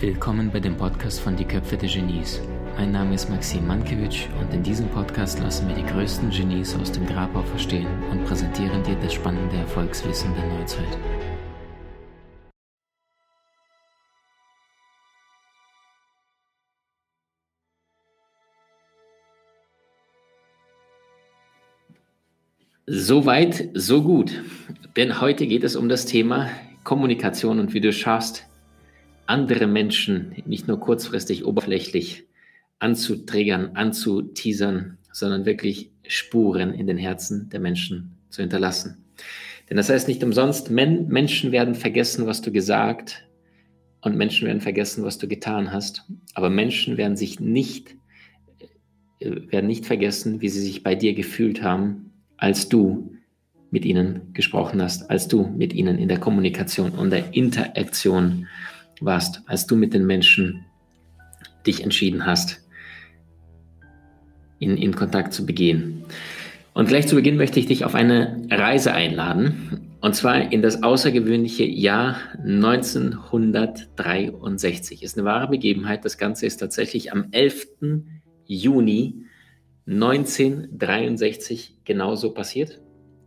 Willkommen bei dem Podcast von Die Köpfe der Genies. Mein Name ist Maxim Mankewitsch und in diesem Podcast lassen wir die größten Genies aus dem Grabau verstehen und präsentieren dir das spannende Erfolgswissen der Neuzeit. So weit, so gut. Denn heute geht es um das Thema Kommunikation und wie du schaffst, andere Menschen nicht nur kurzfristig oberflächlich anzuträgern, anzuteasern, sondern wirklich Spuren in den Herzen der Menschen zu hinterlassen. Denn das heißt nicht umsonst, Men Menschen werden vergessen, was du gesagt und Menschen werden vergessen, was du getan hast. Aber Menschen werden sich nicht, äh, werden nicht vergessen, wie sie sich bei dir gefühlt haben, als du mit ihnen gesprochen hast, als du mit ihnen in der Kommunikation und der Interaktion warst, als du mit den Menschen dich entschieden hast, in, in Kontakt zu begehen. Und gleich zu Beginn möchte ich dich auf eine Reise einladen, und zwar in das außergewöhnliche Jahr 1963. Ist eine wahre Begebenheit. Das Ganze ist tatsächlich am 11. Juni 1963 genauso passiert.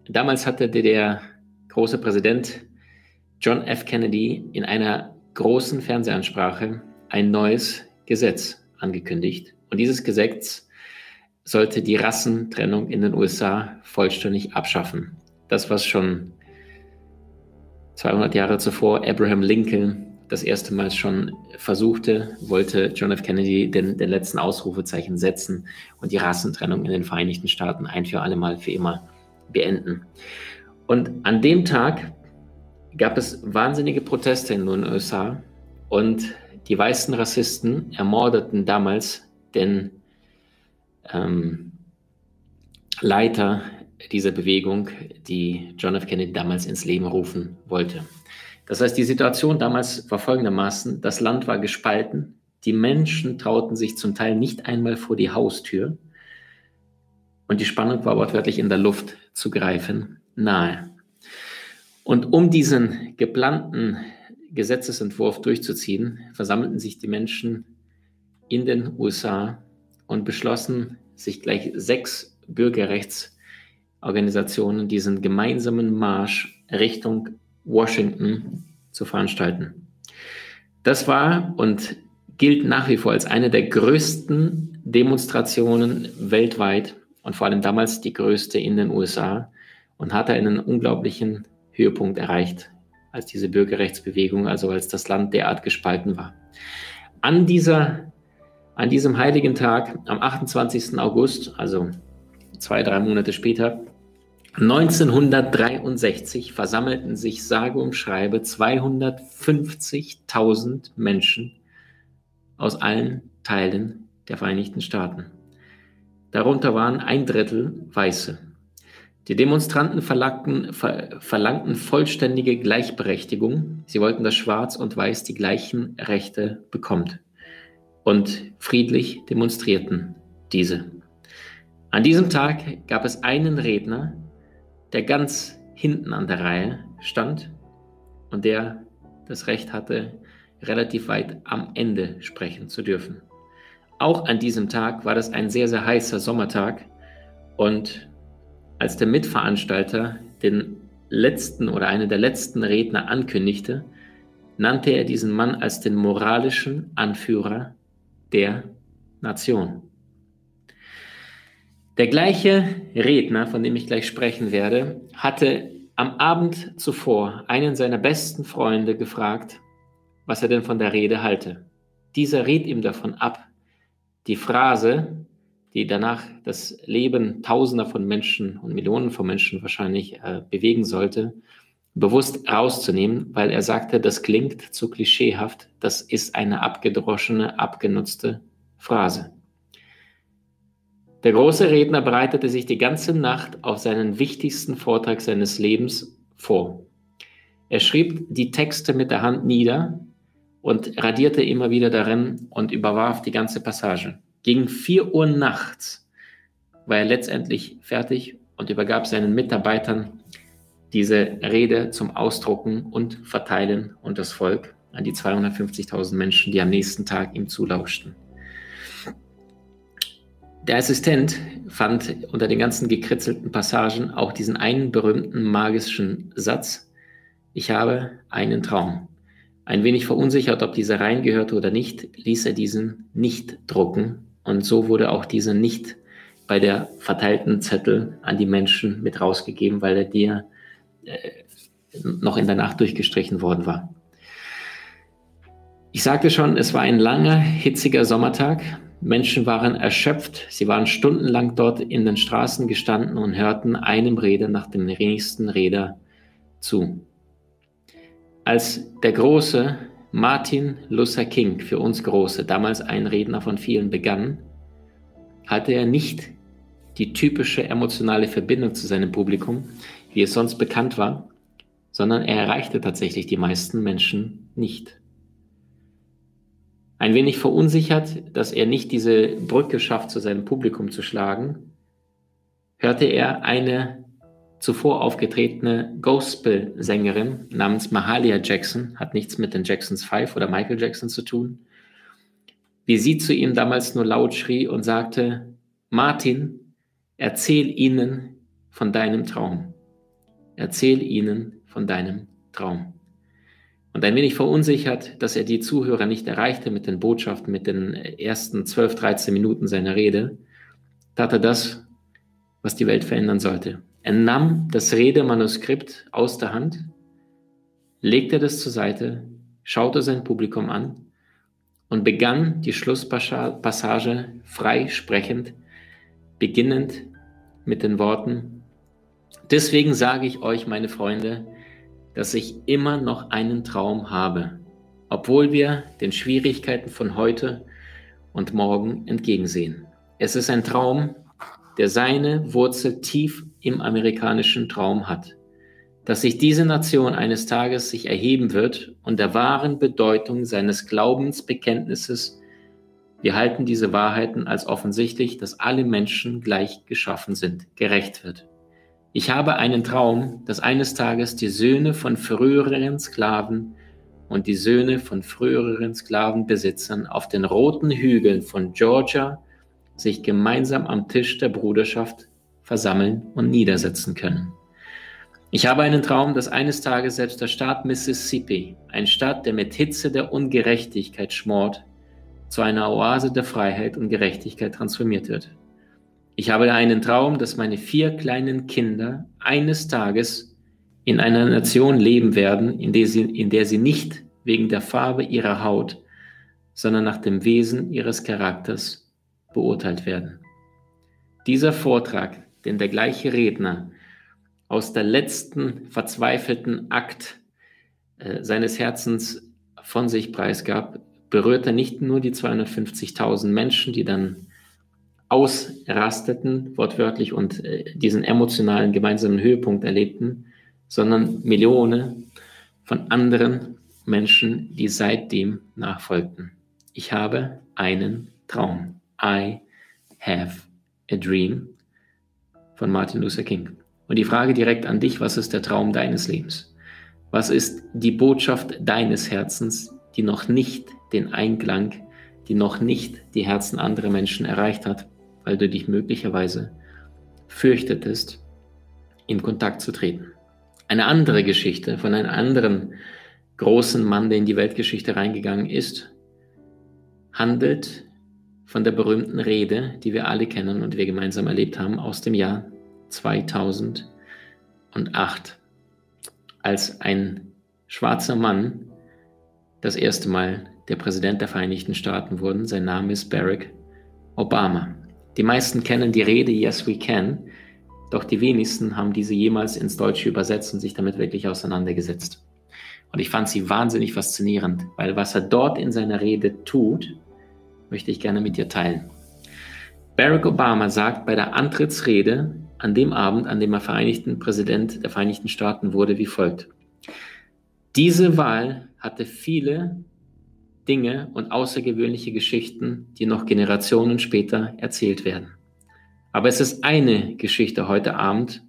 Damals hatte der große Präsident John F. Kennedy in einer großen Fernsehansprache ein neues Gesetz angekündigt. Und dieses Gesetz sollte die Rassentrennung in den USA vollständig abschaffen. Das, was schon 200 Jahre zuvor Abraham Lincoln das erste Mal schon versuchte, wollte John F. Kennedy den, den letzten Ausrufezeichen setzen und die Rassentrennung in den Vereinigten Staaten ein für alle Mal für immer beenden. Und an dem Tag gab es wahnsinnige Proteste in den USA und die weißen Rassisten ermordeten damals den ähm, Leiter dieser Bewegung, die John F. Kennedy damals ins Leben rufen wollte. Das heißt, die Situation damals war folgendermaßen, das Land war gespalten, die Menschen trauten sich zum Teil nicht einmal vor die Haustür und die Spannung war wortwörtlich in der Luft zu greifen nahe. Und um diesen geplanten Gesetzesentwurf durchzuziehen, versammelten sich die Menschen in den USA und beschlossen, sich gleich sechs Bürgerrechtsorganisationen diesen gemeinsamen Marsch Richtung Washington zu veranstalten. Das war und gilt nach wie vor als eine der größten Demonstrationen weltweit und vor allem damals die größte in den USA und hatte einen unglaublichen Höhepunkt erreicht, als diese Bürgerrechtsbewegung, also als das Land derart gespalten war. An, dieser, an diesem heiligen Tag, am 28. August, also zwei, drei Monate später, 1963 versammelten sich sage und schreibe 250.000 Menschen aus allen Teilen der Vereinigten Staaten. Darunter waren ein Drittel Weiße. Die Demonstranten verlangten, ver, verlangten vollständige Gleichberechtigung. Sie wollten, dass Schwarz und Weiß die gleichen Rechte bekommt. Und friedlich demonstrierten diese. An diesem Tag gab es einen Redner, der ganz hinten an der Reihe stand und der das Recht hatte, relativ weit am Ende sprechen zu dürfen. Auch an diesem Tag war das ein sehr, sehr heißer Sommertag und als der Mitveranstalter den letzten oder einen der letzten Redner ankündigte, nannte er diesen Mann als den moralischen Anführer der Nation. Der gleiche Redner, von dem ich gleich sprechen werde, hatte am Abend zuvor einen seiner besten Freunde gefragt, was er denn von der Rede halte. Dieser riet ihm davon ab, die Phrase die danach das Leben Tausender von Menschen und Millionen von Menschen wahrscheinlich äh, bewegen sollte, bewusst rauszunehmen, weil er sagte, das klingt zu klischeehaft, das ist eine abgedroschene, abgenutzte Phrase. Der große Redner bereitete sich die ganze Nacht auf seinen wichtigsten Vortrag seines Lebens vor. Er schrieb die Texte mit der Hand nieder und radierte immer wieder darin und überwarf die ganze Passage. Gegen 4 Uhr nachts war er letztendlich fertig und übergab seinen Mitarbeitern diese Rede zum Ausdrucken und Verteilen und das Volk an die 250.000 Menschen, die am nächsten Tag ihm zulauschten. Der Assistent fand unter den ganzen gekritzelten Passagen auch diesen einen berühmten magischen Satz, ich habe einen Traum. Ein wenig verunsichert, ob dieser reingehörte oder nicht, ließ er diesen nicht drucken und so wurde auch dieser nicht bei der verteilten Zettel an die Menschen mit rausgegeben, weil er dir äh, noch in der Nacht durchgestrichen worden war. Ich sagte schon, es war ein langer, hitziger Sommertag. Menschen waren erschöpft, sie waren stundenlang dort in den Straßen gestanden und hörten einem Rede nach dem nächsten Rede zu. Als der große Martin Luther King, für uns große, damals ein Redner von vielen, begann, hatte er nicht die typische emotionale Verbindung zu seinem Publikum, wie es sonst bekannt war, sondern er erreichte tatsächlich die meisten Menschen nicht. Ein wenig verunsichert, dass er nicht diese Brücke schafft, zu seinem Publikum zu schlagen, hörte er eine zuvor aufgetretene Gospel-Sängerin namens Mahalia Jackson, hat nichts mit den Jacksons Five oder Michael Jackson zu tun, wie sie zu ihm damals nur laut schrie und sagte, Martin, erzähl ihnen von deinem Traum. Erzähl ihnen von deinem Traum. Und ein wenig verunsichert, dass er die Zuhörer nicht erreichte mit den Botschaften, mit den ersten 12, 13 Minuten seiner Rede, tat er das, was die Welt verändern sollte. Er nahm das Redemanuskript aus der Hand, legte das zur Seite, schaute sein Publikum an und begann die Schlusspassage frei sprechend, beginnend mit den Worten, Deswegen sage ich euch, meine Freunde, dass ich immer noch einen Traum habe, obwohl wir den Schwierigkeiten von heute und morgen entgegensehen. Es ist ein Traum, der seine Wurzel tief im amerikanischen Traum hat, dass sich diese Nation eines Tages sich erheben wird und der wahren Bedeutung seines Glaubensbekenntnisses wir halten diese Wahrheiten als offensichtlich, dass alle Menschen gleich geschaffen sind, gerecht wird. Ich habe einen Traum, dass eines Tages die Söhne von früheren Sklaven und die Söhne von früheren Sklavenbesitzern auf den roten Hügeln von Georgia sich gemeinsam am Tisch der Bruderschaft versammeln und niedersetzen können. Ich habe einen Traum, dass eines Tages selbst der Staat Mississippi, ein Staat, der mit Hitze der Ungerechtigkeit schmort, zu einer Oase der Freiheit und Gerechtigkeit transformiert wird. Ich habe einen Traum, dass meine vier kleinen Kinder eines Tages in einer Nation leben werden, in der sie, in der sie nicht wegen der Farbe ihrer Haut, sondern nach dem Wesen ihres Charakters beurteilt werden. Dieser Vortrag, den der gleiche Redner aus der letzten verzweifelten Akt äh, seines Herzens von sich preisgab, berührte nicht nur die 250.000 Menschen, die dann ausrasteten, wortwörtlich, und äh, diesen emotionalen gemeinsamen Höhepunkt erlebten, sondern Millionen von anderen Menschen, die seitdem nachfolgten. Ich habe einen Traum. I have a dream von Martin Luther King. Und die Frage direkt an dich, was ist der Traum deines Lebens? Was ist die Botschaft deines Herzens, die noch nicht den Einklang, die noch nicht die Herzen anderer Menschen erreicht hat? weil du dich möglicherweise fürchtetest, in Kontakt zu treten. Eine andere Geschichte von einem anderen großen Mann, der in die Weltgeschichte reingegangen ist, handelt von der berühmten Rede, die wir alle kennen und wir gemeinsam erlebt haben, aus dem Jahr 2008, als ein schwarzer Mann das erste Mal der Präsident der Vereinigten Staaten wurde. Sein Name ist Barack Obama. Die meisten kennen die Rede Yes We Can, doch die wenigsten haben diese jemals ins Deutsche übersetzt und sich damit wirklich auseinandergesetzt. Und ich fand sie wahnsinnig faszinierend, weil was er dort in seiner Rede tut, möchte ich gerne mit dir teilen. Barack Obama sagt bei der Antrittsrede an dem Abend, an dem er Vereinigten Präsident der Vereinigten Staaten wurde, wie folgt. Diese Wahl hatte viele Dinge und außergewöhnliche Geschichten, die noch Generationen später erzählt werden. Aber es ist eine Geschichte heute Abend,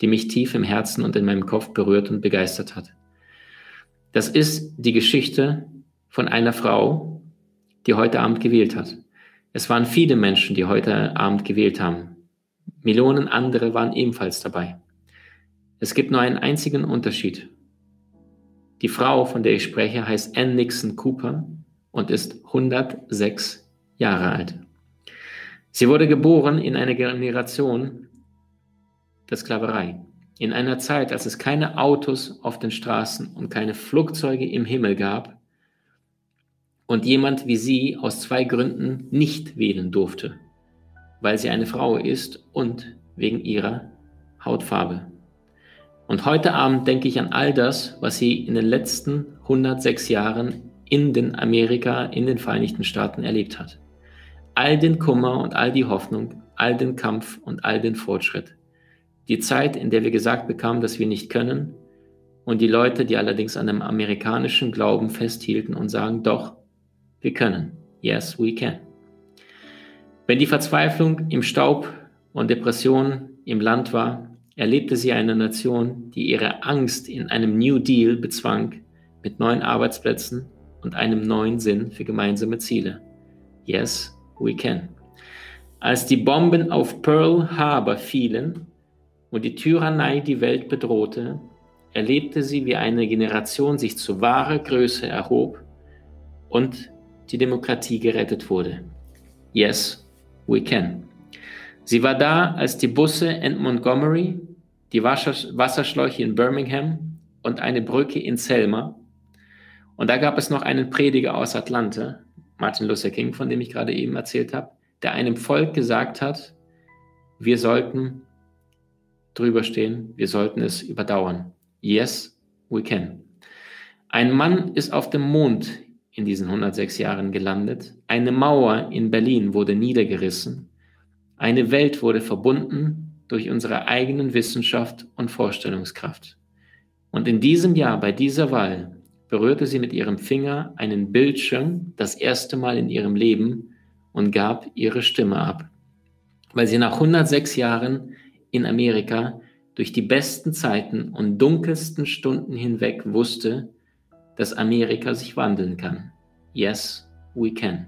die mich tief im Herzen und in meinem Kopf berührt und begeistert hat. Das ist die Geschichte von einer Frau, die heute Abend gewählt hat. Es waren viele Menschen, die heute Abend gewählt haben. Millionen andere waren ebenfalls dabei. Es gibt nur einen einzigen Unterschied. Die Frau, von der ich spreche, heißt Ann Nixon Cooper und ist 106 Jahre alt. Sie wurde geboren in einer Generation der Sklaverei. In einer Zeit, als es keine Autos auf den Straßen und keine Flugzeuge im Himmel gab und jemand wie sie aus zwei Gründen nicht wählen durfte, weil sie eine Frau ist und wegen ihrer Hautfarbe. Und heute Abend denke ich an all das, was sie in den letzten 106 Jahren in den Amerika, in den Vereinigten Staaten erlebt hat. All den Kummer und all die Hoffnung, all den Kampf und all den Fortschritt. Die Zeit, in der wir gesagt bekamen, dass wir nicht können, und die Leute, die allerdings an dem amerikanischen Glauben festhielten und sagen, doch, wir können. Yes, we can. Wenn die Verzweiflung im Staub und Depression im Land war, erlebte sie eine Nation, die ihre Angst in einem New Deal bezwang mit neuen Arbeitsplätzen und einem neuen Sinn für gemeinsame Ziele. Yes, we can. Als die Bomben auf Pearl Harbor fielen, und die Tyrannei die Welt bedrohte, erlebte sie, wie eine Generation sich zu wahrer Größe erhob und die Demokratie gerettet wurde. Yes, we can. Sie war da, als die Busse in Montgomery, die Wasserschläuche in Birmingham und eine Brücke in Selma. Und da gab es noch einen Prediger aus Atlanta, Martin Luther King, von dem ich gerade eben erzählt habe, der einem Volk gesagt hat, wir sollten drüber stehen, wir sollten es überdauern. Yes, we can. Ein Mann ist auf dem Mond in diesen 106 Jahren gelandet. Eine Mauer in Berlin wurde niedergerissen. Eine Welt wurde verbunden durch unsere eigenen Wissenschaft und Vorstellungskraft. Und in diesem Jahr, bei dieser Wahl, berührte sie mit ihrem Finger einen Bildschirm das erste Mal in ihrem Leben und gab ihre Stimme ab, weil sie nach 106 Jahren in Amerika durch die besten Zeiten und dunkelsten Stunden hinweg wusste, dass Amerika sich wandeln kann. Yes, we can.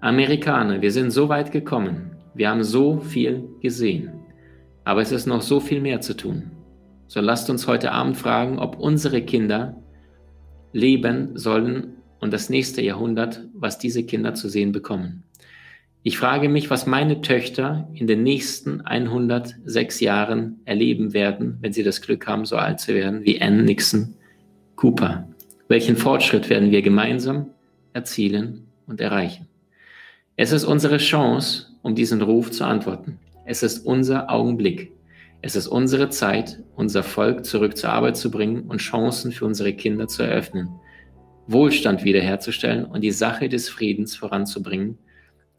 Amerikaner, wir sind so weit gekommen, wir haben so viel gesehen, aber es ist noch so viel mehr zu tun. So lasst uns heute Abend fragen, ob unsere Kinder leben sollen und das nächste Jahrhundert, was diese Kinder zu sehen bekommen. Ich frage mich, was meine Töchter in den nächsten 106 Jahren erleben werden, wenn sie das Glück haben, so alt zu werden wie Ann Nixon Cooper. Welchen Fortschritt werden wir gemeinsam erzielen und erreichen? Es ist unsere Chance, um diesen Ruf zu antworten. Es ist unser Augenblick. Es ist unsere Zeit, unser Volk zurück zur Arbeit zu bringen und Chancen für unsere Kinder zu eröffnen, Wohlstand wiederherzustellen und die Sache des Friedens voranzubringen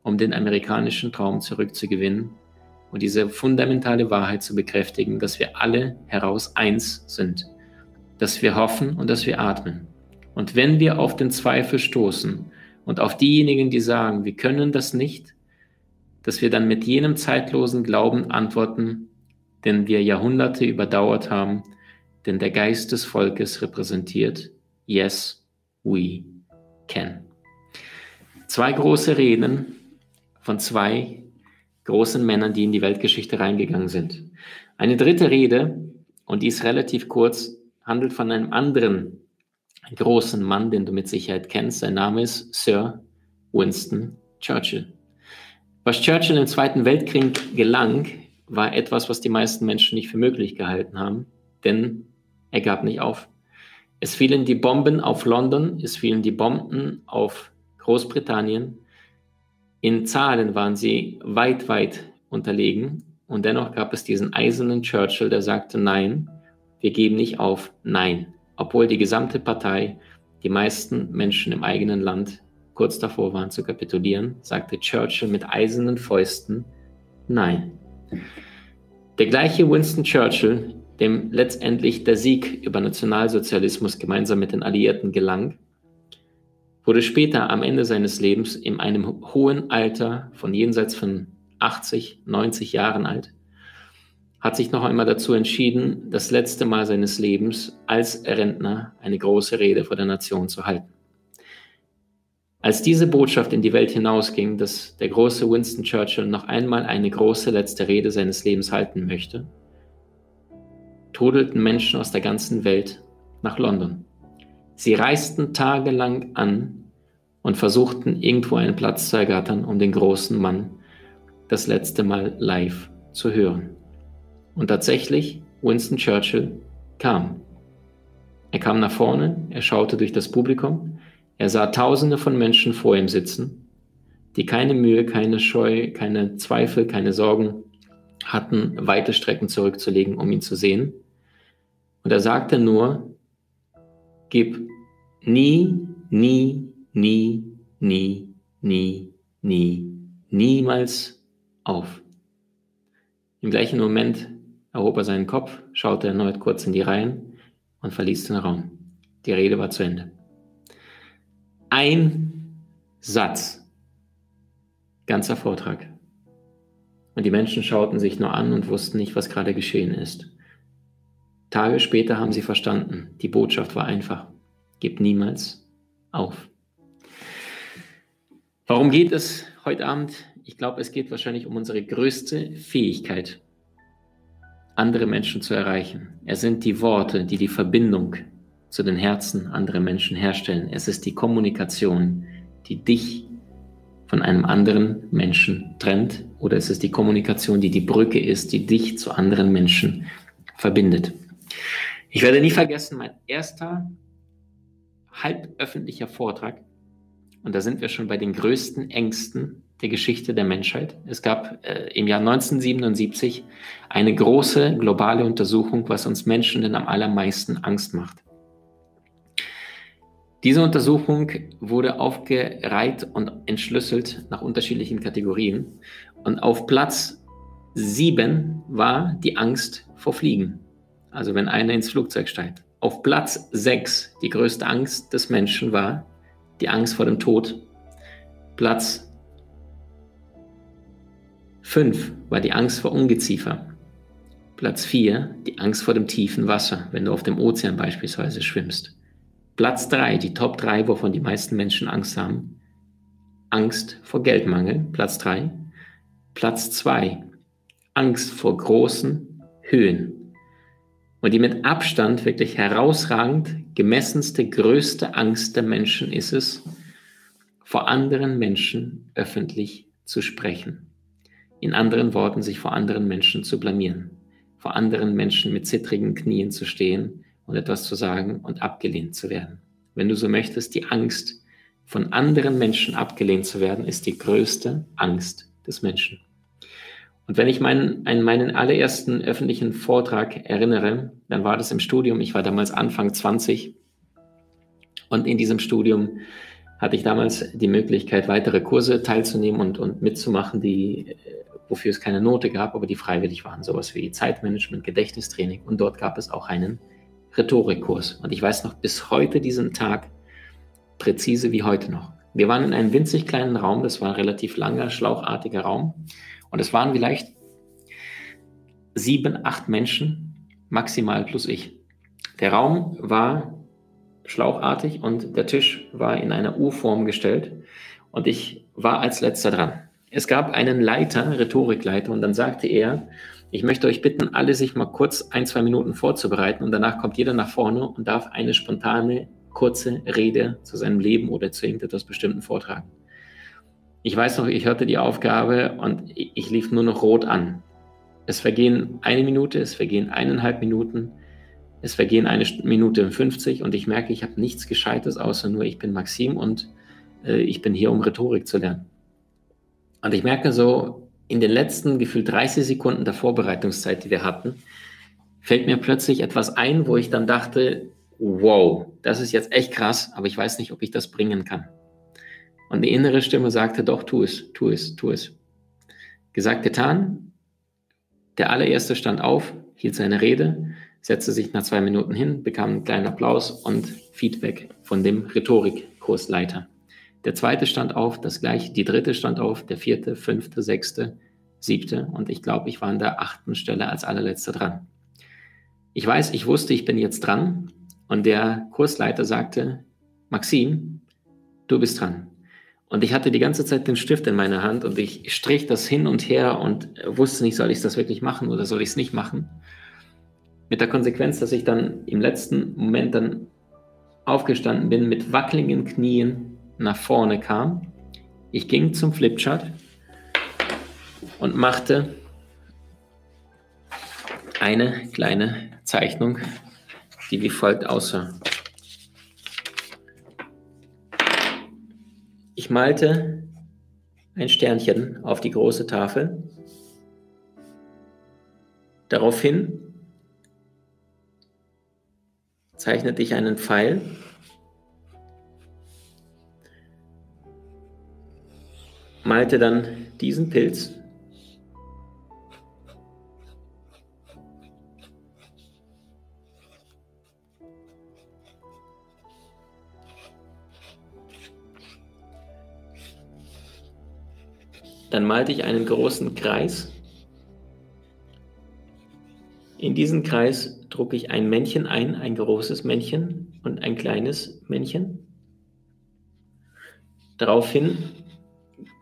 um den amerikanischen Traum zurückzugewinnen und diese fundamentale Wahrheit zu bekräftigen, dass wir alle heraus eins sind, dass wir hoffen und dass wir atmen. Und wenn wir auf den Zweifel stoßen und auf diejenigen, die sagen, wir können das nicht, dass wir dann mit jenem zeitlosen Glauben antworten, den wir Jahrhunderte überdauert haben, denn der Geist des Volkes repräsentiert, yes, we can. Zwei große Reden von zwei großen Männern, die in die Weltgeschichte reingegangen sind. Eine dritte Rede, und die ist relativ kurz, handelt von einem anderen großen Mann, den du mit Sicherheit kennst. Sein Name ist Sir Winston Churchill. Was Churchill im Zweiten Weltkrieg gelang, war etwas, was die meisten Menschen nicht für möglich gehalten haben, denn er gab nicht auf. Es fielen die Bomben auf London, es fielen die Bomben auf Großbritannien, in Zahlen waren sie weit, weit unterlegen und dennoch gab es diesen eisernen Churchill, der sagte, nein, wir geben nicht auf, nein. Obwohl die gesamte Partei, die meisten Menschen im eigenen Land kurz davor waren zu kapitulieren, sagte Churchill mit eisernen Fäusten, nein. Der gleiche Winston Churchill, dem letztendlich der Sieg über Nationalsozialismus gemeinsam mit den Alliierten gelang, wurde später am Ende seines Lebens in einem hohen Alter von jenseits von 80, 90 Jahren alt, hat sich noch einmal dazu entschieden, das letzte Mal seines Lebens als Rentner eine große Rede vor der Nation zu halten. Als diese Botschaft in die Welt hinausging, dass der große Winston Churchill noch einmal eine große letzte Rede seines Lebens halten möchte, trudelten Menschen aus der ganzen Welt nach London. Sie reisten tagelang an und versuchten irgendwo einen Platz zu ergattern, um den großen Mann das letzte Mal live zu hören. Und tatsächlich, Winston Churchill kam. Er kam nach vorne, er schaute durch das Publikum, er sah Tausende von Menschen vor ihm sitzen, die keine Mühe, keine Scheu, keine Zweifel, keine Sorgen hatten, weite Strecken zurückzulegen, um ihn zu sehen. Und er sagte nur, gib nie, nie, nie, nie, nie, nie, niemals auf. Im gleichen Moment erhob er seinen Kopf, schaute erneut kurz in die Reihen und verließ den Raum. Die Rede war zu Ende. Ein Satz, ganzer Vortrag. Und die Menschen schauten sich nur an und wussten nicht, was gerade geschehen ist. Tage später haben sie verstanden, die Botschaft war einfach. Gib niemals auf. Warum geht es heute Abend? Ich glaube, es geht wahrscheinlich um unsere größte Fähigkeit, andere Menschen zu erreichen. Es sind die Worte, die die Verbindung zu den Herzen anderer Menschen herstellen. Es ist die Kommunikation, die dich von einem anderen Menschen trennt oder es ist die Kommunikation, die die Brücke ist, die dich zu anderen Menschen verbindet. Ich werde nie vergessen, mein erster halböffentlicher Vortrag, und da sind wir schon bei den größten Ängsten der Geschichte der Menschheit. Es gab äh, im Jahr 1977 eine große globale Untersuchung, was uns Menschen denn am allermeisten Angst macht. Diese Untersuchung wurde aufgereiht und entschlüsselt nach unterschiedlichen Kategorien. Und auf Platz sieben war die Angst vor Fliegen. Also wenn einer ins Flugzeug steigt. Auf Platz sechs die größte Angst des Menschen war die Angst vor dem Tod. Platz fünf war die Angst vor Ungeziefer. Platz vier die Angst vor dem tiefen Wasser, wenn du auf dem Ozean beispielsweise schwimmst. Platz 3, die Top 3, wovon die meisten Menschen Angst haben. Angst vor Geldmangel, Platz 3. Platz 2, Angst vor großen Höhen. Und die mit Abstand wirklich herausragend gemessenste, größte Angst der Menschen ist es, vor anderen Menschen öffentlich zu sprechen. In anderen Worten, sich vor anderen Menschen zu blamieren, vor anderen Menschen mit zittrigen Knien zu stehen und etwas zu sagen und abgelehnt zu werden. Wenn du so möchtest, die Angst, von anderen Menschen abgelehnt zu werden, ist die größte Angst des Menschen. Und wenn ich meinen, an meinen allerersten öffentlichen Vortrag erinnere, dann war das im Studium. Ich war damals Anfang 20. Und in diesem Studium hatte ich damals die Möglichkeit, weitere Kurse teilzunehmen und, und mitzumachen, die, wofür es keine Note gab, aber die freiwillig waren. Sowas wie Zeitmanagement, Gedächtnistraining. Und dort gab es auch einen Rhetorikkurs. Und ich weiß noch bis heute diesen Tag präzise wie heute noch. Wir waren in einem winzig kleinen Raum, das war ein relativ langer, schlauchartiger Raum. Und es waren vielleicht sieben, acht Menschen, maximal plus ich. Der Raum war schlauchartig und der Tisch war in einer U-Form gestellt und ich war als letzter dran. Es gab einen Leiter, Rhetorikleiter, und dann sagte er, ich möchte euch bitten, alle sich mal kurz ein, zwei Minuten vorzubereiten und danach kommt jeder nach vorne und darf eine spontane, kurze Rede zu seinem Leben oder zu irgendetwas Bestimmten vortragen. Ich weiß noch, ich hörte die Aufgabe und ich lief nur noch rot an. Es vergehen eine Minute, es vergehen eineinhalb Minuten, es vergehen eine Minute und 50 und ich merke, ich habe nichts Gescheites, außer nur, ich bin Maxim und äh, ich bin hier, um Rhetorik zu lernen. Und ich merke so, in den letzten gefühlt 30 Sekunden der Vorbereitungszeit, die wir hatten, fällt mir plötzlich etwas ein, wo ich dann dachte, wow, das ist jetzt echt krass, aber ich weiß nicht, ob ich das bringen kann. Und die innere Stimme sagte, doch, tu es, tu es, tu es. Gesagt, getan. Der allererste stand auf, hielt seine Rede, setzte sich nach zwei Minuten hin, bekam einen kleinen Applaus und Feedback von dem Rhetorikkursleiter. Der zweite stand auf, das gleiche, die dritte stand auf, der vierte, fünfte, sechste, siebte und ich glaube, ich war an der achten Stelle als allerletzter dran. Ich weiß, ich wusste, ich bin jetzt dran und der Kursleiter sagte, Maxim, du bist dran. Und ich hatte die ganze Zeit den Stift in meiner Hand und ich strich das hin und her und wusste nicht, soll ich das wirklich machen oder soll ich es nicht machen. Mit der Konsequenz, dass ich dann im letzten Moment dann aufgestanden bin, mit wackeligen Knien nach vorne kam. Ich ging zum Flipchart und machte eine kleine Zeichnung, die wie folgt aussah. Ich malte ein Sternchen auf die große Tafel. Daraufhin zeichnete ich einen Pfeil. Malte dann diesen Pilz Dann malte ich einen großen Kreis. In diesen Kreis drucke ich ein Männchen ein, ein großes Männchen und ein kleines Männchen. Daraufhin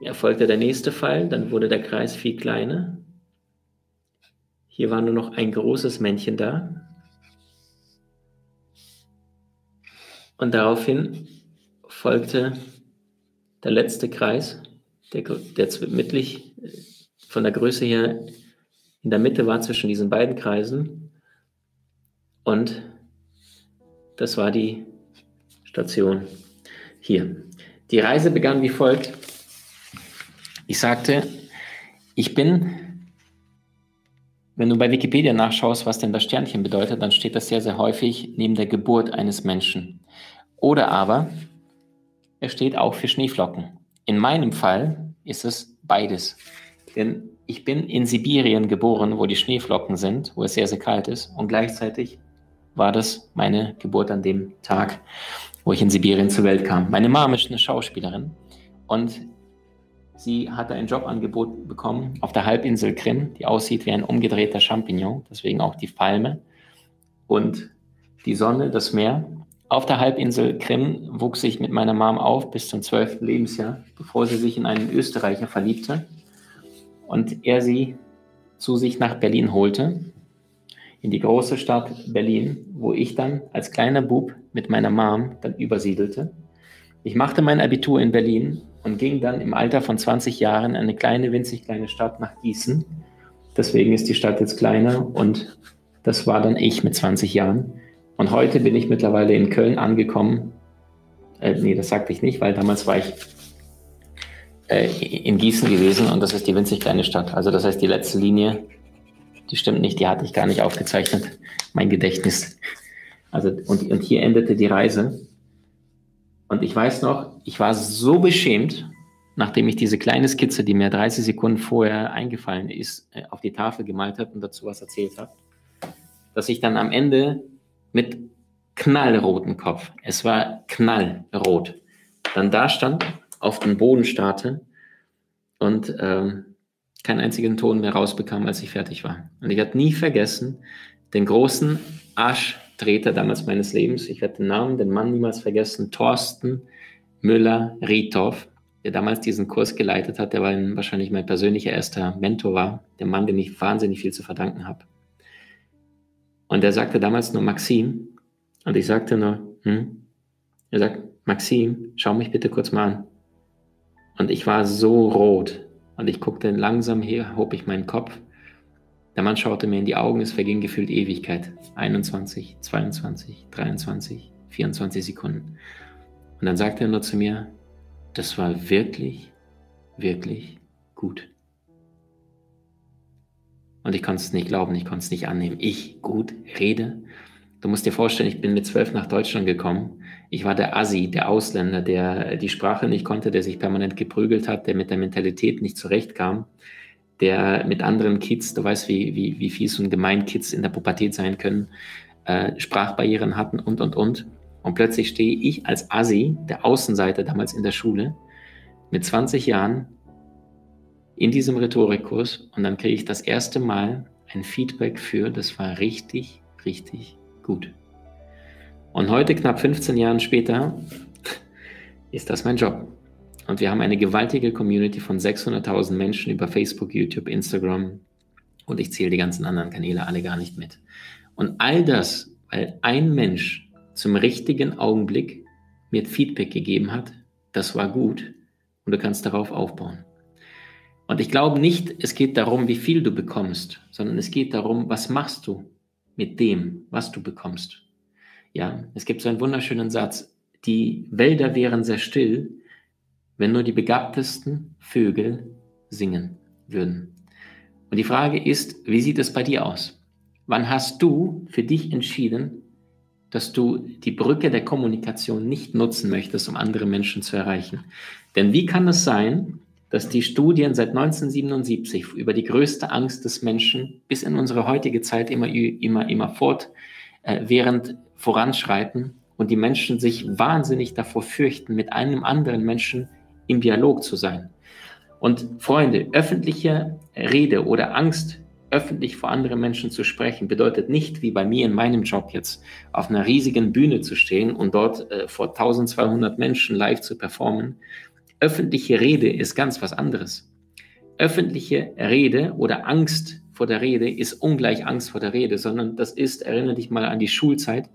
erfolgte der nächste Pfeil, dann wurde der Kreis viel kleiner. Hier war nur noch ein großes Männchen da. Und daraufhin folgte der letzte Kreis der, der mittig von der Größe her in der Mitte war zwischen diesen beiden Kreisen. Und das war die Station hier. Die Reise begann wie folgt. Ich sagte, ich bin, wenn du bei Wikipedia nachschaust, was denn das Sternchen bedeutet, dann steht das sehr, sehr häufig neben der Geburt eines Menschen. Oder aber, es steht auch für Schneeflocken. In meinem Fall ist es beides. Denn ich bin in Sibirien geboren, wo die Schneeflocken sind, wo es sehr, sehr kalt ist. Und gleichzeitig war das meine Geburt an dem Tag, wo ich in Sibirien zur Welt kam. Meine Mama ist eine Schauspielerin und sie hatte ein Jobangebot bekommen auf der Halbinsel Krim, die aussieht wie ein umgedrehter Champignon, deswegen auch die Palme. Und die Sonne, das Meer auf der Halbinsel Krim wuchs ich mit meiner Mom auf bis zum zwölften Lebensjahr, bevor sie sich in einen Österreicher verliebte und er sie zu sich nach Berlin holte, in die große Stadt Berlin, wo ich dann als kleiner Bub mit meiner Mom dann übersiedelte. Ich machte mein Abitur in Berlin und ging dann im Alter von 20 Jahren in eine kleine, winzig kleine Stadt nach Gießen. Deswegen ist die Stadt jetzt kleiner und das war dann ich mit 20 Jahren. Und heute bin ich mittlerweile in Köln angekommen. Äh, nee, das sagte ich nicht, weil damals war ich äh, in Gießen gewesen und das ist die winzig kleine Stadt. Also das heißt, die letzte Linie, die stimmt nicht, die hatte ich gar nicht aufgezeichnet, mein Gedächtnis. Also und, und hier endete die Reise. Und ich weiß noch, ich war so beschämt, nachdem ich diese kleine Skizze, die mir 30 Sekunden vorher eingefallen ist, äh, auf die Tafel gemalt habe und dazu was erzählt habe, dass ich dann am Ende mit knallrotem Kopf. Es war knallrot. Dann da stand, auf dem Boden starrte und ähm, keinen einzigen Ton mehr rausbekam, als ich fertig war. Und ich werde nie vergessen, den großen Arschtreter damals meines Lebens, ich werde den Namen, den Mann niemals vergessen, Thorsten Müller-Riethoff, der damals diesen Kurs geleitet hat, der war wahrscheinlich mein persönlicher erster Mentor war, der Mann, dem ich wahnsinnig viel zu verdanken habe. Und er sagte damals nur Maxim. Und ich sagte nur, hm? Er sagt, Maxim, schau mich bitte kurz mal an. Und ich war so rot. Und ich guckte langsam her, hob ich meinen Kopf. Der Mann schaute mir in die Augen, es verging gefühlt Ewigkeit. 21, 22, 23, 24 Sekunden. Und dann sagte er nur zu mir, das war wirklich, wirklich gut. Und ich konnte es nicht glauben, ich konnte es nicht annehmen. Ich gut rede. Du musst dir vorstellen, ich bin mit zwölf nach Deutschland gekommen. Ich war der Assi, der Ausländer, der die Sprache nicht konnte, der sich permanent geprügelt hat, der mit der Mentalität nicht zurechtkam, der mit anderen Kids, du weißt, wie, wie, wie fies und gemein Kids in der Pubertät sein können, äh, Sprachbarrieren hatten und, und, und. Und plötzlich stehe ich als Assi, der Außenseiter damals in der Schule, mit 20 Jahren in diesem Rhetorikkurs und dann kriege ich das erste Mal ein Feedback für, das war richtig, richtig gut. Und heute, knapp 15 Jahre später, ist das mein Job. Und wir haben eine gewaltige Community von 600.000 Menschen über Facebook, YouTube, Instagram und ich zähle die ganzen anderen Kanäle alle gar nicht mit. Und all das, weil ein Mensch zum richtigen Augenblick mir Feedback gegeben hat, das war gut und du kannst darauf aufbauen. Und ich glaube nicht, es geht darum, wie viel du bekommst, sondern es geht darum, was machst du mit dem, was du bekommst. Ja, es gibt so einen wunderschönen Satz. Die Wälder wären sehr still, wenn nur die begabtesten Vögel singen würden. Und die Frage ist, wie sieht es bei dir aus? Wann hast du für dich entschieden, dass du die Brücke der Kommunikation nicht nutzen möchtest, um andere Menschen zu erreichen? Denn wie kann es sein, dass die Studien seit 1977 über die größte Angst des Menschen bis in unsere heutige Zeit immer, immer, immer fortwährend äh, voranschreiten und die Menschen sich wahnsinnig davor fürchten, mit einem anderen Menschen im Dialog zu sein. Und Freunde, öffentliche Rede oder Angst, öffentlich vor anderen Menschen zu sprechen, bedeutet nicht, wie bei mir in meinem Job jetzt, auf einer riesigen Bühne zu stehen und dort äh, vor 1200 Menschen live zu performen, Öffentliche Rede ist ganz was anderes. Öffentliche Rede oder Angst vor der Rede ist ungleich Angst vor der Rede, sondern das ist, erinnere dich mal an die Schulzeit,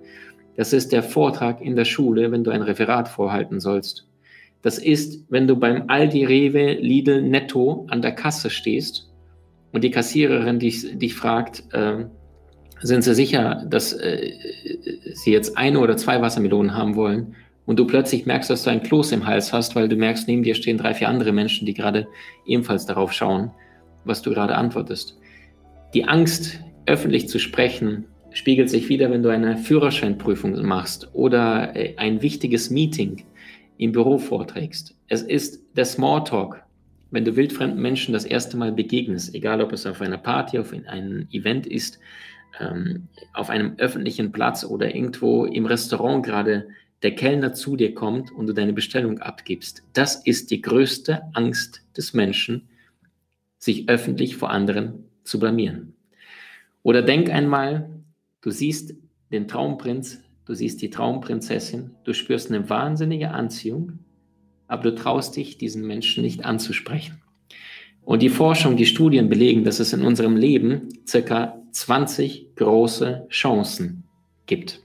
das ist der Vortrag in der Schule, wenn du ein Referat vorhalten sollst. Das ist, wenn du beim Aldi, Rewe, Lidl, Netto an der Kasse stehst und die Kassiererin dich, dich fragt, äh, sind Sie sicher, dass äh, Sie jetzt eine oder zwei Wassermelonen haben wollen? und du plötzlich merkst, dass du ein Kloß im Hals hast, weil du merkst, neben dir stehen drei, vier andere Menschen, die gerade ebenfalls darauf schauen, was du gerade antwortest. Die Angst, öffentlich zu sprechen, spiegelt sich wieder, wenn du eine Führerscheinprüfung machst oder äh, ein wichtiges Meeting im Büro vorträgst. Es ist der Smalltalk, wenn du wildfremden Menschen das erste Mal begegnest, egal ob es auf einer Party, auf einem Event ist, ähm, auf einem öffentlichen Platz oder irgendwo im Restaurant gerade der Kellner zu dir kommt und du deine Bestellung abgibst. Das ist die größte Angst des Menschen, sich öffentlich vor anderen zu blamieren. Oder denk einmal, du siehst den Traumprinz, du siehst die Traumprinzessin, du spürst eine wahnsinnige Anziehung, aber du traust dich, diesen Menschen nicht anzusprechen. Und die Forschung, die Studien belegen, dass es in unserem Leben circa 20 große Chancen gibt.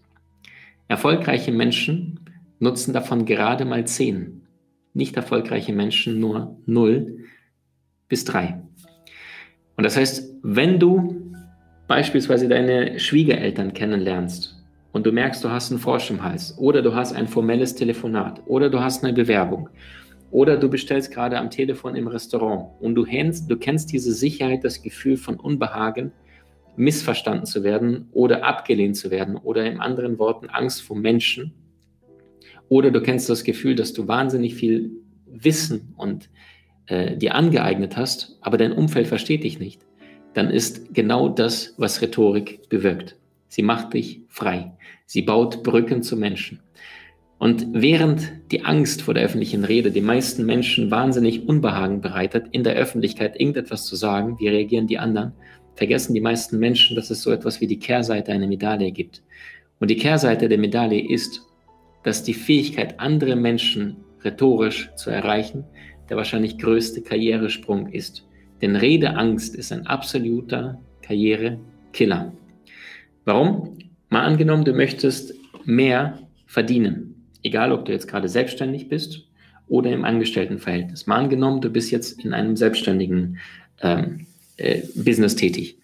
Erfolgreiche Menschen nutzen davon gerade mal 10. Nicht erfolgreiche Menschen nur 0 bis 3. Und das heißt, wenn du beispielsweise deine Schwiegereltern kennenlernst und du merkst, du hast einen Frosch im Hals oder du hast ein formelles Telefonat oder du hast eine Bewerbung oder du bestellst gerade am Telefon im Restaurant und du, kennst, du kennst diese Sicherheit, das Gefühl von Unbehagen, missverstanden zu werden oder abgelehnt zu werden oder in anderen Worten Angst vor Menschen. Oder du kennst das Gefühl, dass du wahnsinnig viel Wissen und äh, dir angeeignet hast, aber dein Umfeld versteht dich nicht. Dann ist genau das, was Rhetorik bewirkt. Sie macht dich frei. Sie baut Brücken zu Menschen. Und während die Angst vor der öffentlichen Rede den meisten Menschen wahnsinnig Unbehagen bereitet, in der Öffentlichkeit irgendetwas zu sagen, wie reagieren die anderen, vergessen die meisten Menschen, dass es so etwas wie die Kehrseite einer Medaille gibt. Und die Kehrseite der Medaille ist, dass die Fähigkeit, andere Menschen rhetorisch zu erreichen, der wahrscheinlich größte Karrieresprung ist. Denn Redeangst ist ein absoluter Karrierekiller. Warum? Mal angenommen, du möchtest mehr verdienen. Egal, ob du jetzt gerade selbstständig bist oder im Angestelltenverhältnis. Mal angenommen, du bist jetzt in einem selbstständigen ähm, äh, Business tätig,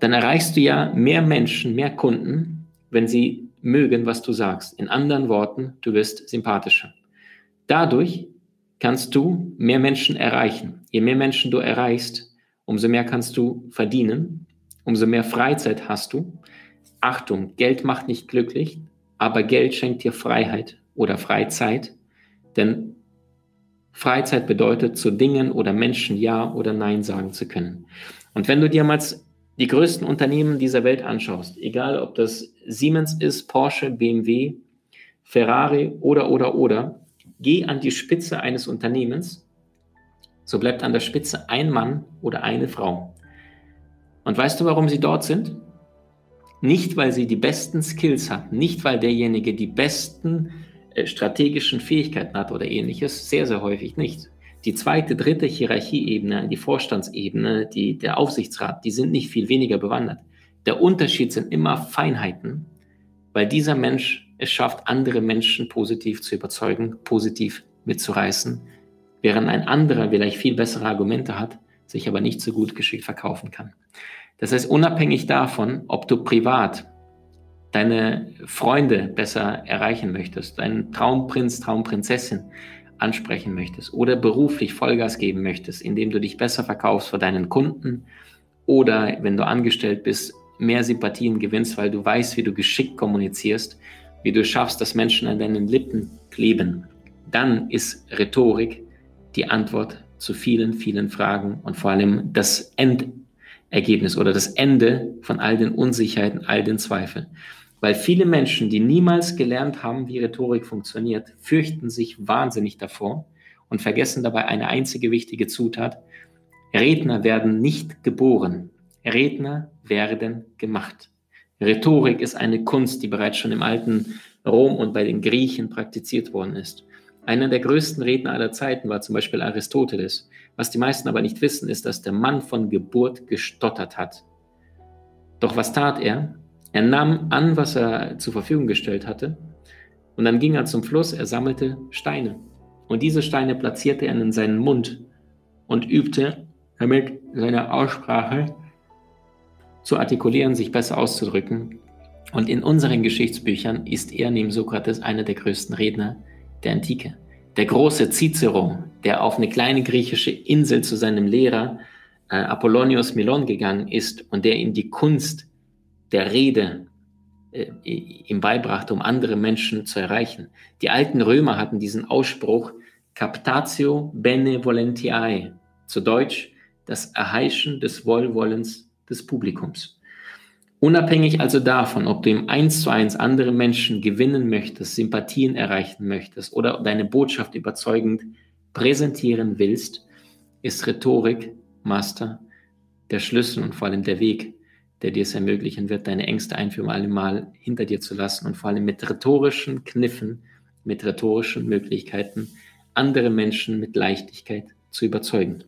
dann erreichst du ja mehr Menschen, mehr Kunden, wenn sie mögen, was du sagst. In anderen Worten, du wirst sympathischer. Dadurch kannst du mehr Menschen erreichen. Je mehr Menschen du erreichst, umso mehr kannst du verdienen, umso mehr Freizeit hast du. Achtung, Geld macht nicht glücklich, aber Geld schenkt dir Freiheit oder Freizeit, denn Freizeit bedeutet, zu Dingen oder Menschen Ja oder Nein sagen zu können. Und wenn du dir mal die größten Unternehmen dieser Welt anschaust, egal ob das Siemens ist, Porsche, BMW, Ferrari oder, oder, oder, geh an die Spitze eines Unternehmens, so bleibt an der Spitze ein Mann oder eine Frau. Und weißt du, warum sie dort sind? Nicht, weil sie die besten Skills hat, nicht, weil derjenige die besten äh, strategischen Fähigkeiten hat oder ähnliches, sehr, sehr häufig nicht. Die zweite, dritte Hierarchieebene, die Vorstandsebene, die, der Aufsichtsrat, die sind nicht viel weniger bewandert. Der Unterschied sind immer Feinheiten, weil dieser Mensch es schafft, andere Menschen positiv zu überzeugen, positiv mitzureißen, während ein anderer vielleicht viel bessere Argumente hat, sich aber nicht so gut geschickt verkaufen kann. Das heißt, unabhängig davon, ob du privat deine Freunde besser erreichen möchtest, deinen Traumprinz, Traumprinzessin ansprechen möchtest oder beruflich Vollgas geben möchtest, indem du dich besser verkaufst vor deinen Kunden oder wenn du angestellt bist, mehr Sympathien gewinnst, weil du weißt, wie du geschickt kommunizierst, wie du schaffst, dass Menschen an deinen Lippen kleben, dann ist Rhetorik die Antwort zu vielen, vielen Fragen und vor allem das Endergebnis oder das Ende von all den Unsicherheiten, all den Zweifeln. Weil viele Menschen, die niemals gelernt haben, wie Rhetorik funktioniert, fürchten sich wahnsinnig davor und vergessen dabei eine einzige wichtige Zutat. Redner werden nicht geboren. Redner werden gemacht. Rhetorik ist eine Kunst, die bereits schon im alten Rom und bei den Griechen praktiziert worden ist. Einer der größten Redner aller Zeiten war zum Beispiel Aristoteles. Was die meisten aber nicht wissen, ist, dass der Mann von Geburt gestottert hat. Doch was tat er? Er nahm an, was er zur Verfügung gestellt hatte, und dann ging er zum Fluss, er sammelte Steine. Und diese Steine platzierte er in seinen Mund und übte damit seine Aussprache zu artikulieren, sich besser auszudrücken. Und in unseren Geschichtsbüchern ist er neben Sokrates einer der größten Redner der Antike. Der große Cicero, der auf eine kleine griechische Insel zu seinem Lehrer äh, Apollonius Milon gegangen ist und der ihm die Kunst der Rede äh, ihm beibrachte, um andere Menschen zu erreichen. Die alten Römer hatten diesen Ausspruch Captatio benevolentiae, zu Deutsch das Erheischen des Wohlwollens des Publikums. Unabhängig also davon, ob du im Eins zu eins andere Menschen gewinnen möchtest, Sympathien erreichen möchtest oder deine Botschaft überzeugend präsentieren willst, ist Rhetorik, Master, der Schlüssel und vor allem der Weg, der dir es ermöglichen wird, deine Ängste ein für alle Mal hinter dir zu lassen und vor allem mit rhetorischen Kniffen, mit rhetorischen Möglichkeiten andere Menschen mit Leichtigkeit zu überzeugen.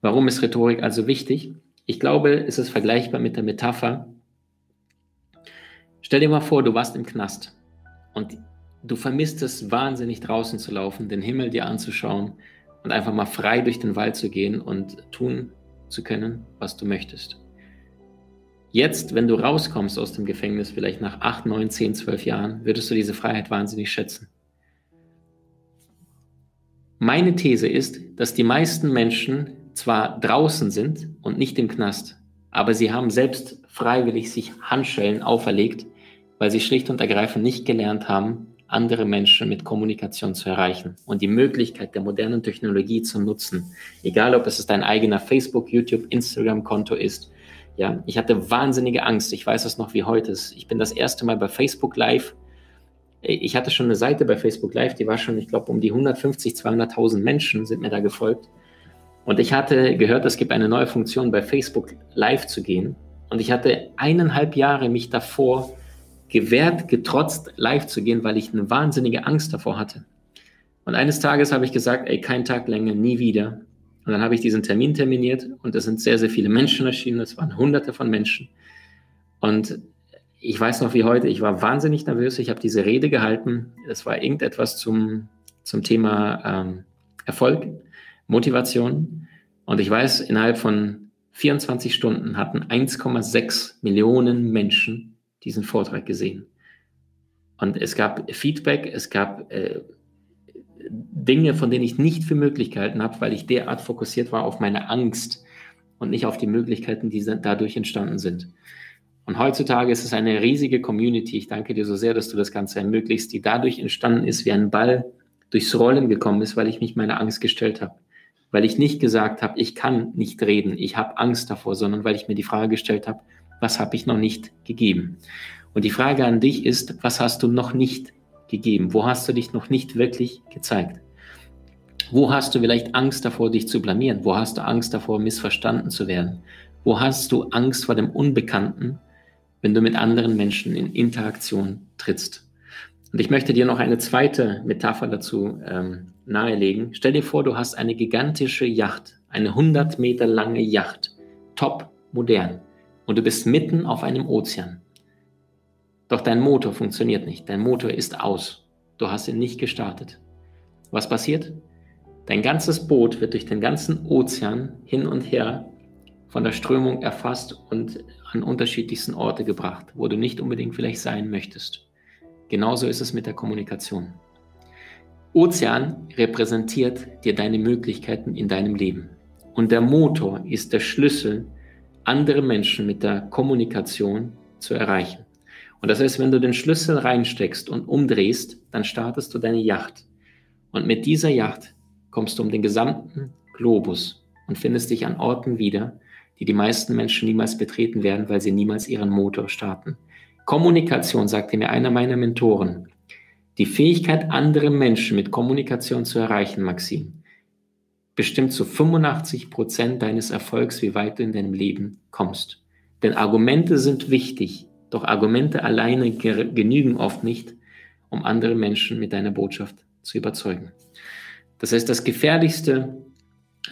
Warum ist Rhetorik also wichtig? Ich glaube, es ist vergleichbar mit der Metapher. Stell dir mal vor, du warst im Knast und du vermisst es wahnsinnig draußen zu laufen, den Himmel dir anzuschauen und einfach mal frei durch den Wald zu gehen und tun zu können, was du möchtest. Jetzt, wenn du rauskommst aus dem Gefängnis, vielleicht nach 8, 9, 10, 12 Jahren, würdest du diese Freiheit wahnsinnig schätzen. Meine These ist, dass die meisten Menschen zwar draußen sind und nicht im Knast, aber sie haben selbst freiwillig sich Handschellen auferlegt, weil sie schlicht und ergreifend nicht gelernt haben, andere Menschen mit Kommunikation zu erreichen und die Möglichkeit der modernen Technologie zu nutzen. Egal, ob es dein eigener Facebook, YouTube, Instagram-Konto ist. Ja, ich hatte wahnsinnige Angst. Ich weiß es noch wie heute. Ich bin das erste Mal bei Facebook Live. Ich hatte schon eine Seite bei Facebook Live, die war schon, ich glaube, um die 150, 200.000 Menschen sind mir da gefolgt. Und ich hatte gehört, es gibt eine neue Funktion bei Facebook live zu gehen. Und ich hatte eineinhalb Jahre mich davor gewehrt, getrotzt, live zu gehen, weil ich eine wahnsinnige Angst davor hatte. Und eines Tages habe ich gesagt, ey, kein Tag länger, nie wieder. Und dann habe ich diesen Termin terminiert und es sind sehr, sehr viele Menschen erschienen. Es waren hunderte von Menschen. Und ich weiß noch wie heute, ich war wahnsinnig nervös. Ich habe diese Rede gehalten. Es war irgendetwas zum, zum Thema ähm, Erfolg. Motivation. Und ich weiß, innerhalb von 24 Stunden hatten 1,6 Millionen Menschen diesen Vortrag gesehen. Und es gab Feedback, es gab äh, Dinge, von denen ich nicht für möglich gehalten habe, weil ich derart fokussiert war auf meine Angst und nicht auf die Möglichkeiten, die dadurch entstanden sind. Und heutzutage ist es eine riesige Community. Ich danke dir so sehr, dass du das Ganze ermöglichst, die dadurch entstanden ist, wie ein Ball durchs Rollen gekommen ist, weil ich mich meiner Angst gestellt habe weil ich nicht gesagt habe, ich kann nicht reden, ich habe Angst davor, sondern weil ich mir die Frage gestellt habe, was habe ich noch nicht gegeben? Und die Frage an dich ist, was hast du noch nicht gegeben? Wo hast du dich noch nicht wirklich gezeigt? Wo hast du vielleicht Angst davor, dich zu blamieren? Wo hast du Angst davor, missverstanden zu werden? Wo hast du Angst vor dem Unbekannten, wenn du mit anderen Menschen in Interaktion trittst? Und ich möchte dir noch eine zweite Metapher dazu ähm, nahelegen. Stell dir vor, du hast eine gigantische Yacht, eine 100 Meter lange Yacht, top modern, und du bist mitten auf einem Ozean. Doch dein Motor funktioniert nicht, dein Motor ist aus. Du hast ihn nicht gestartet. Was passiert? Dein ganzes Boot wird durch den ganzen Ozean hin und her von der Strömung erfasst und an unterschiedlichsten Orte gebracht, wo du nicht unbedingt vielleicht sein möchtest. Genauso ist es mit der Kommunikation. Ozean repräsentiert dir deine Möglichkeiten in deinem Leben. Und der Motor ist der Schlüssel, andere Menschen mit der Kommunikation zu erreichen. Und das heißt, wenn du den Schlüssel reinsteckst und umdrehst, dann startest du deine Yacht. Und mit dieser Yacht kommst du um den gesamten Globus und findest dich an Orten wieder, die die meisten Menschen niemals betreten werden, weil sie niemals ihren Motor starten. Kommunikation, sagte mir einer meiner Mentoren, die Fähigkeit, andere Menschen mit Kommunikation zu erreichen, Maxim, bestimmt zu 85 Prozent deines Erfolgs, wie weit du in deinem Leben kommst. Denn Argumente sind wichtig, doch Argumente alleine genügen oft nicht, um andere Menschen mit deiner Botschaft zu überzeugen. Das heißt, das gefährlichste,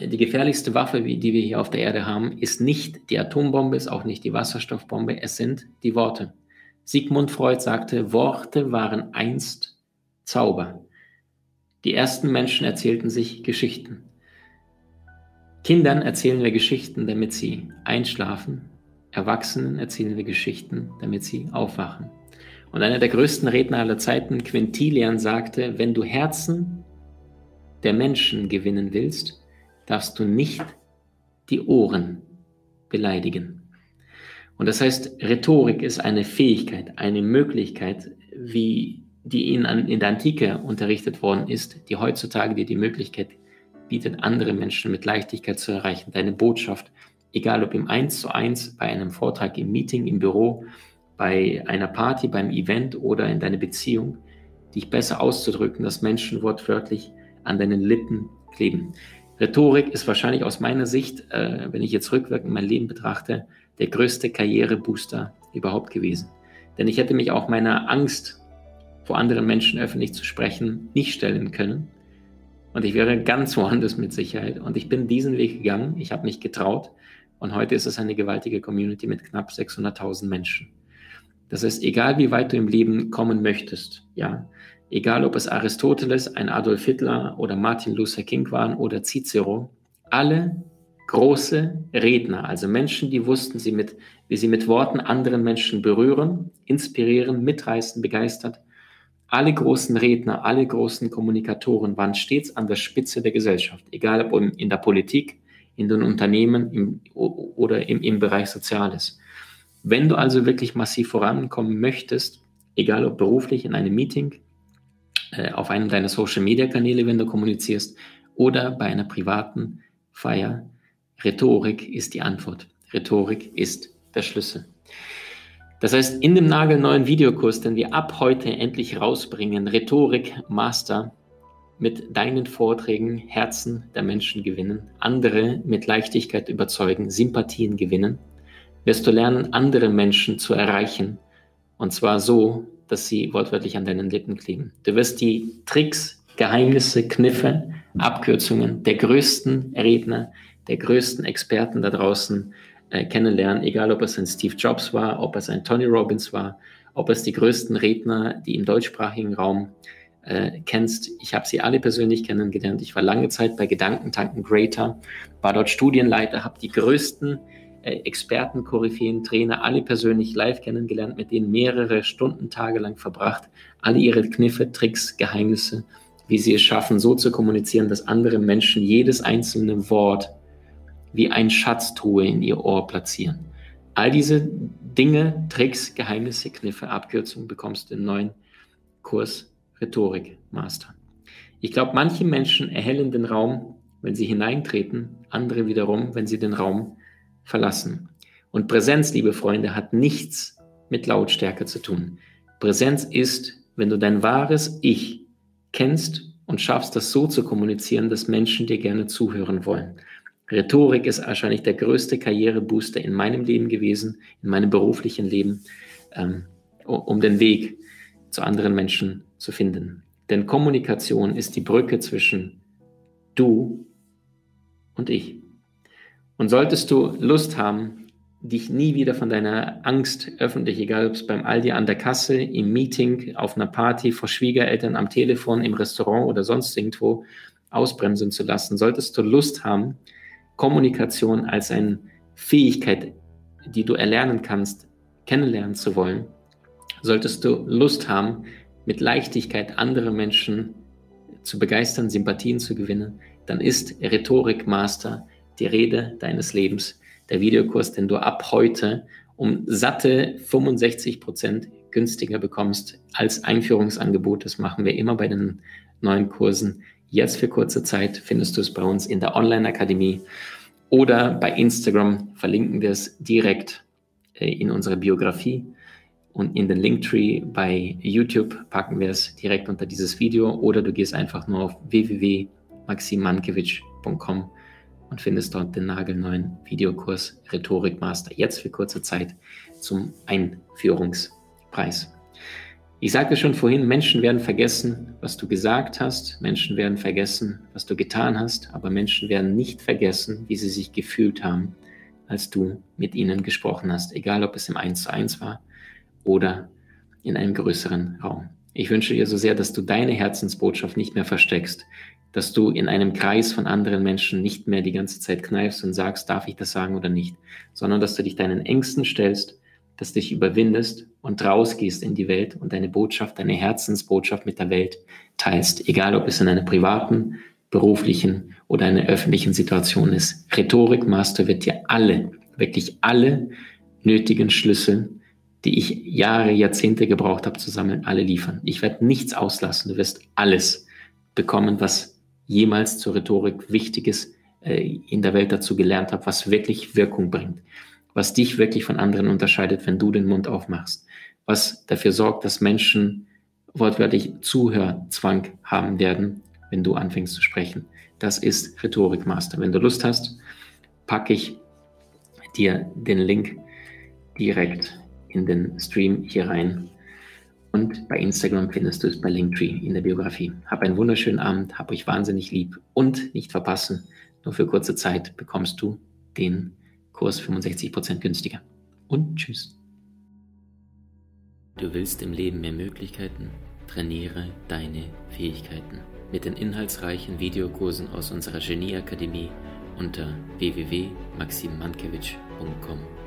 die gefährlichste Waffe, die wir hier auf der Erde haben, ist nicht die Atombombe, ist auch nicht die Wasserstoffbombe, es sind die Worte. Sigmund Freud sagte, Worte waren einst Zauber. Die ersten Menschen erzählten sich Geschichten. Kindern erzählen wir Geschichten, damit sie einschlafen. Erwachsenen erzählen wir Geschichten, damit sie aufwachen. Und einer der größten Redner aller Zeiten, Quintilian, sagte, wenn du Herzen der Menschen gewinnen willst, darfst du nicht die Ohren beleidigen. Und das heißt, Rhetorik ist eine Fähigkeit, eine Möglichkeit, wie die in, in der Antike unterrichtet worden ist, die heutzutage dir die Möglichkeit bietet, andere Menschen mit Leichtigkeit zu erreichen. Deine Botschaft, egal ob im Eins zu eins, bei einem Vortrag, im Meeting, im Büro, bei einer Party, beim Event oder in deiner Beziehung, dich besser auszudrücken, dass Menschen wortwörtlich an deinen Lippen kleben. Rhetorik ist wahrscheinlich aus meiner Sicht, äh, wenn ich jetzt rückwirkend mein Leben betrachte, der größte Karrierebooster überhaupt gewesen. Denn ich hätte mich auch meiner Angst, vor anderen Menschen öffentlich zu sprechen, nicht stellen können. Und ich wäre ganz woanders mit Sicherheit. Und ich bin diesen Weg gegangen. Ich habe mich getraut. Und heute ist es eine gewaltige Community mit knapp 600.000 Menschen. Das heißt, egal wie weit du im Leben kommen möchtest, ja, egal ob es Aristoteles, ein Adolf Hitler oder Martin Luther King waren oder Cicero, alle große Redner, also Menschen, die wussten, sie mit, wie sie mit Worten anderen Menschen berühren, inspirieren, mitreißen, begeistert, alle großen Redner, alle großen Kommunikatoren waren stets an der Spitze der Gesellschaft, egal ob in der Politik, in den Unternehmen im, oder im, im Bereich Soziales. Wenn du also wirklich massiv vorankommen möchtest, egal ob beruflich in einem Meeting, äh, auf einem deiner Social-Media-Kanäle, wenn du kommunizierst, oder bei einer privaten Feier, Rhetorik ist die Antwort. Rhetorik ist der Schlüssel. Das heißt, in dem nagelneuen Videokurs, den wir ab heute endlich rausbringen, Rhetorik Master, mit deinen Vorträgen Herzen der Menschen gewinnen, andere mit Leichtigkeit überzeugen, Sympathien gewinnen, wirst du lernen, andere Menschen zu erreichen. Und zwar so, dass sie wortwörtlich an deinen Lippen kleben. Du wirst die Tricks, Geheimnisse, Kniffe, Abkürzungen der größten Redner, der größten Experten da draußen äh, kennenlernen, egal ob es ein Steve Jobs war, ob es ein Tony Robbins war, ob es die größten Redner, die im deutschsprachigen Raum äh, kennst. Ich habe sie alle persönlich kennengelernt. Ich war lange Zeit bei Gedankentanken Greater, war dort Studienleiter, habe die größten äh, Experten, Koryphäen, Trainer alle persönlich live kennengelernt, mit denen mehrere Stunden, Tage lang verbracht, alle ihre Kniffe, Tricks, Geheimnisse, wie sie es schaffen, so zu kommunizieren, dass andere Menschen jedes einzelne Wort wie ein Schatztruhe in ihr Ohr platzieren. All diese Dinge, Tricks, Geheimnisse, Kniffe, Abkürzungen bekommst du im neuen Kurs Rhetorik Master. Ich glaube, manche Menschen erhellen den Raum, wenn sie hineintreten, andere wiederum, wenn sie den Raum verlassen. Und Präsenz, liebe Freunde, hat nichts mit Lautstärke zu tun. Präsenz ist, wenn du dein wahres Ich kennst und schaffst das so zu kommunizieren, dass Menschen dir gerne zuhören wollen. Rhetorik ist wahrscheinlich der größte Karrierebooster in meinem Leben gewesen, in meinem beruflichen Leben, ähm, um den Weg zu anderen Menschen zu finden. Denn Kommunikation ist die Brücke zwischen du und ich. Und solltest du Lust haben, dich nie wieder von deiner Angst öffentlich, egal ob es beim Aldi an der Kasse, im Meeting, auf einer Party, vor Schwiegereltern, am Telefon, im Restaurant oder sonst irgendwo ausbremsen zu lassen, solltest du Lust haben, Kommunikation als eine Fähigkeit, die du erlernen kannst, kennenlernen zu wollen, solltest du Lust haben, mit Leichtigkeit andere Menschen zu begeistern, Sympathien zu gewinnen, dann ist Rhetorik Master die Rede deines Lebens der Videokurs, den du ab heute um satte 65 Prozent günstiger bekommst als Einführungsangebot. Das machen wir immer bei den neuen Kursen. Jetzt für kurze Zeit findest du es bei uns in der Online-Akademie oder bei Instagram verlinken wir es direkt äh, in unserer Biografie und in den Linktree bei YouTube packen wir es direkt unter dieses Video oder du gehst einfach nur auf www.maximankiewicz.com und findest dort den nagelneuen Videokurs Rhetorik Master jetzt für kurze Zeit zum Einführungspreis. Ich sagte schon vorhin, Menschen werden vergessen, was du gesagt hast, Menschen werden vergessen, was du getan hast, aber Menschen werden nicht vergessen, wie sie sich gefühlt haben, als du mit ihnen gesprochen hast, egal ob es im 1 zu 1 war oder in einem größeren Raum. Ich wünsche dir so sehr, dass du deine Herzensbotschaft nicht mehr versteckst, dass du in einem Kreis von anderen Menschen nicht mehr die ganze Zeit kneifst und sagst, darf ich das sagen oder nicht, sondern dass du dich deinen Ängsten stellst, dass du dich überwindest und rausgehst in die Welt und deine Botschaft, deine Herzensbotschaft mit der Welt teilst, egal ob es in einer privaten, beruflichen oder einer öffentlichen Situation ist. Rhetorikmaster wird dir alle, wirklich alle nötigen Schlüssel, die ich Jahre, Jahrzehnte gebraucht habe zu sammeln, alle liefern. Ich werde nichts auslassen. Du wirst alles bekommen, was jemals zur Rhetorik Wichtiges äh, in der Welt dazu gelernt habe, was wirklich Wirkung bringt, was dich wirklich von anderen unterscheidet, wenn du den Mund aufmachst, was dafür sorgt, dass Menschen wortwörtlich Zuhörzwang haben werden, wenn du anfängst zu sprechen. Das ist Rhetorikmaster. Wenn du Lust hast, packe ich dir den Link direkt in den Stream hier rein. Und bei Instagram findest du es bei Linktree in der Biografie. Hab einen wunderschönen Abend, hab euch wahnsinnig lieb und nicht verpassen, nur für kurze Zeit bekommst du den Kurs 65% günstiger. Und tschüss. Du willst im Leben mehr Möglichkeiten? Trainiere deine Fähigkeiten mit den inhaltsreichen Videokursen aus unserer Genieakademie unter www.maximmankiewicz.com.